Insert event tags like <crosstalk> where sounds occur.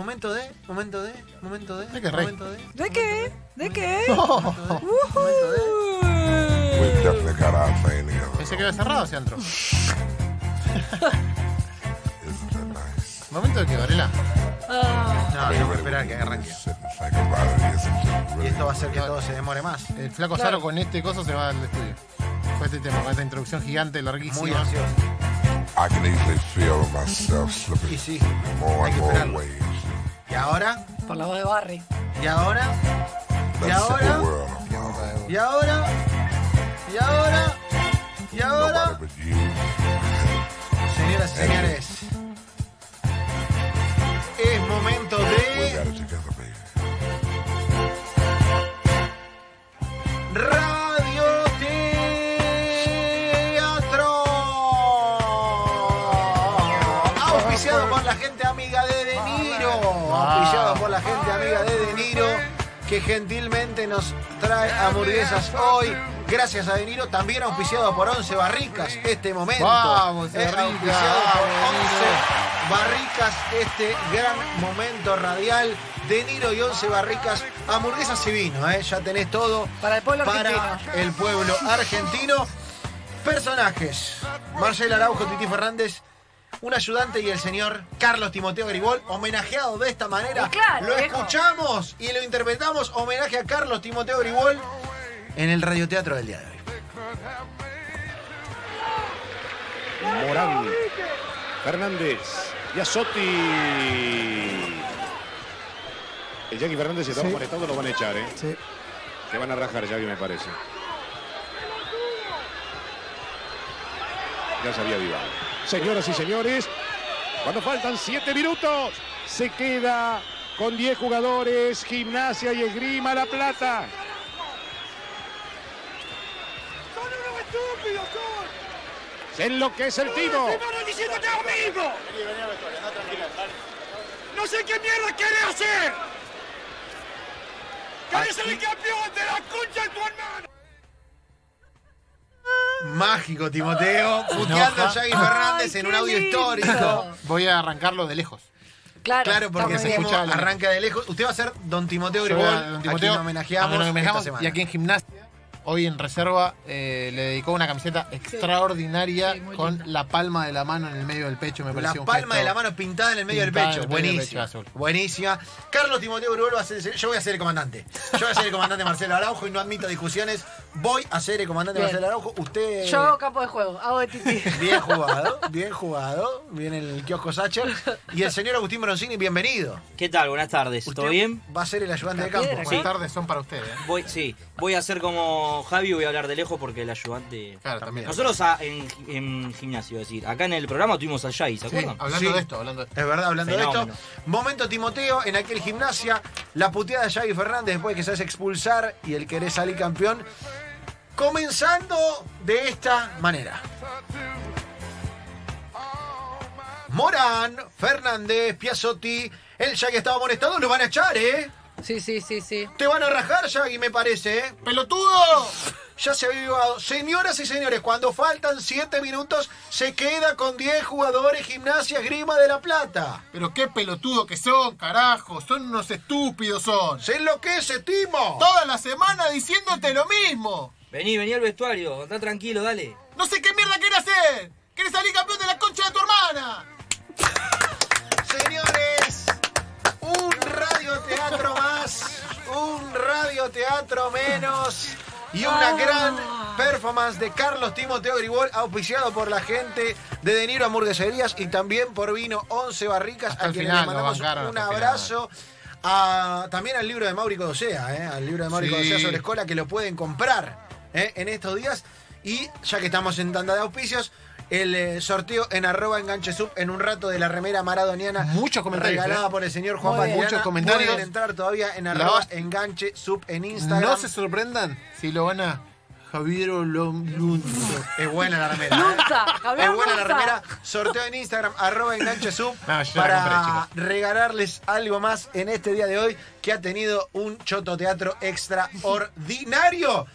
momento de, momento de, momento de, ¿De qué, Rey? momento de. ¿De qué? ¿De qué? Momento de. Pensé que había cerrado ese antro. Momento de que Varela. Ah, No, tengo que esperar que arranque. Y esto va a hacer que todo se demore más. El flaco Claro. Saro con este coso se va al estudio. Con este tema, con esta introducción gigante, larguísima. Muy ansioso. I can easily feel myself Y slipping sí. more and more ways. Y ahora, por la voz de Barry. y ahora, y ahora, y ahora, y ahora, y ahora. Nobody but you. Señoras y señores, Auspiciado por la gente amiga de De Niro. Auspiciado por la gente amiga de De Niro. Que gentilmente nos trae hamburguesas hoy. Gracias a De Niro. También auspiciado por 11 Barricas este momento. Vamos, Barricas. auspiciado por Vamos, 11 De Barricas este gran momento radial. De Niro y 11 Barricas. Hamburguesas y vino, ¿eh? Ya tenés todo Para el pueblo para argentino. el pueblo argentino. Personajes: Marcela Araujo, Titi Fernández, un ayudante y el señor Carlos Timoteo Gribol, homenajeado de esta manera. Y claro, lo viejo. escuchamos y lo interpretamos. Homenaje a Carlos Timoteo Gribol en el radioteatro del día de hoy. Morán, Fernández, Yasotti. El Jackie Fernández se está conectado, lo van a echar, ¿eh? Sí. Que van a rajar, Jackie, me parece. Ya sabía Vival. Señoras y señores, cuando faltan 7 minutos, se queda con 10 jugadores, Gimnasia y Esgrima La Plata. Se enloquece el timo. No sé qué mierda quiere hacer. ¡Querés ser el campeón de la concha de tu hermano! Mágico, Timoteo. Puteando a. Shaggy Fernández Ay, en un audio lindo. histórico. <laughs> Voy a arrancarlo de lejos. Claro, Claro, porque se escucha la- arranca de lejos. Usted va a ser Don Timoteo a Don a Timoteo, quien a homenajeamos, quien homenajeamos, esta semana. y aquí en gimnasia, hoy en reserva, eh, le dedicó una camiseta extraordinaria Sí, con linda. la palma de la mano en el medio del pecho. Me La pareció un palma de la mano pintada en el medio del Pintada pecho. Buenísima. pecho. Buenísima. Carlos Timoteo Gribol va a ser Yo voy a ser el comandante. Yo voy a ser el comandante Marcelo Araujo y no admito discusiones. Voy a ser el comandante. Marcelo Araujo. Usted. Yo hago campo de juego, hago de tití. <laughs> Bien jugado, <laughs> bien jugado. Viene el kiosco Sacher. Y el señor Agustín Bronzini, bienvenido. ¿Qué tal? Buenas tardes. Usted ¿Todo bien? Va a ser el ayudante de campo. Buenas Sí. tardes son para ustedes. ¿eh? Voy, sí, voy a hacer como Javi voy a hablar de lejos porque el ayudante. Claro, también. Nosotros a- en, en gimnasio, es decir, acá en el programa tuvimos al Jai, ¿se Sí, acuerdan? hablando Sí. de esto, hablando de esto. Es verdad, hablando Fenómeno. de esto. Momento Timoteo en aquel gimnasia. La puteada de Javi Fernández después de que se hace expulsar y el querer salir campeón. Comenzando de esta manera. Morán, Fernández, Piazzotti. El Yagui estaba molestado, lo van a echar, ¿eh? Sí, sí, sí, sí. Te van a rajar, Yagui, me parece, ¿eh? ¡Pelotudo! Ya se había vivado. Señoras y señores, cuando faltan 7 minutos, se queda con 10 jugadores Gimnasia Grima de la Plata. Pero qué pelotudo que son, carajo. Son unos estúpidos son. ¡Se enloquece, Timo! Toda la semana diciéndote lo mismo. Vení, vení al vestuario, anda tranquilo, dale. No sé qué mierda quiere hacer. ¿Quieres salir campeón de la concha de tu hermana? Señores, un radioteatro más, un radioteatro menos y una gran performance de Carlos Timoteo Gribol, auspiciado por la gente de De Niro Hamburgueserías y también por Vino 11 Barricas, Hasta a quienes final le mandamos bancaron un abrazo. a- también al libro de Mauricio Docea, ¿eh? al libro de Mauricio Sí. Docea sobre escuela que lo pueden comprar ¿eh? en estos días. Y ya que estamos en tanda de auspicios, el eh, sorteo en arroba enganche sub en un rato de la remera maradoniana. Muchos comentarios, Regalada ¿eh? por el señor Juan. Patriana. Muchos comentarios. Pueden entrar todavía en arroba enganche sub en Instagram. No se sorprendan si lo van a Javier Olonlundo. Es buena la remera. ¿eh? Lunza, Javier Es buena la Lunza. remera. Sorteo en Instagram, arroba enganche sub, No, para compré, regalarles algo más en este día de hoy que ha tenido un choto teatro extraordinario.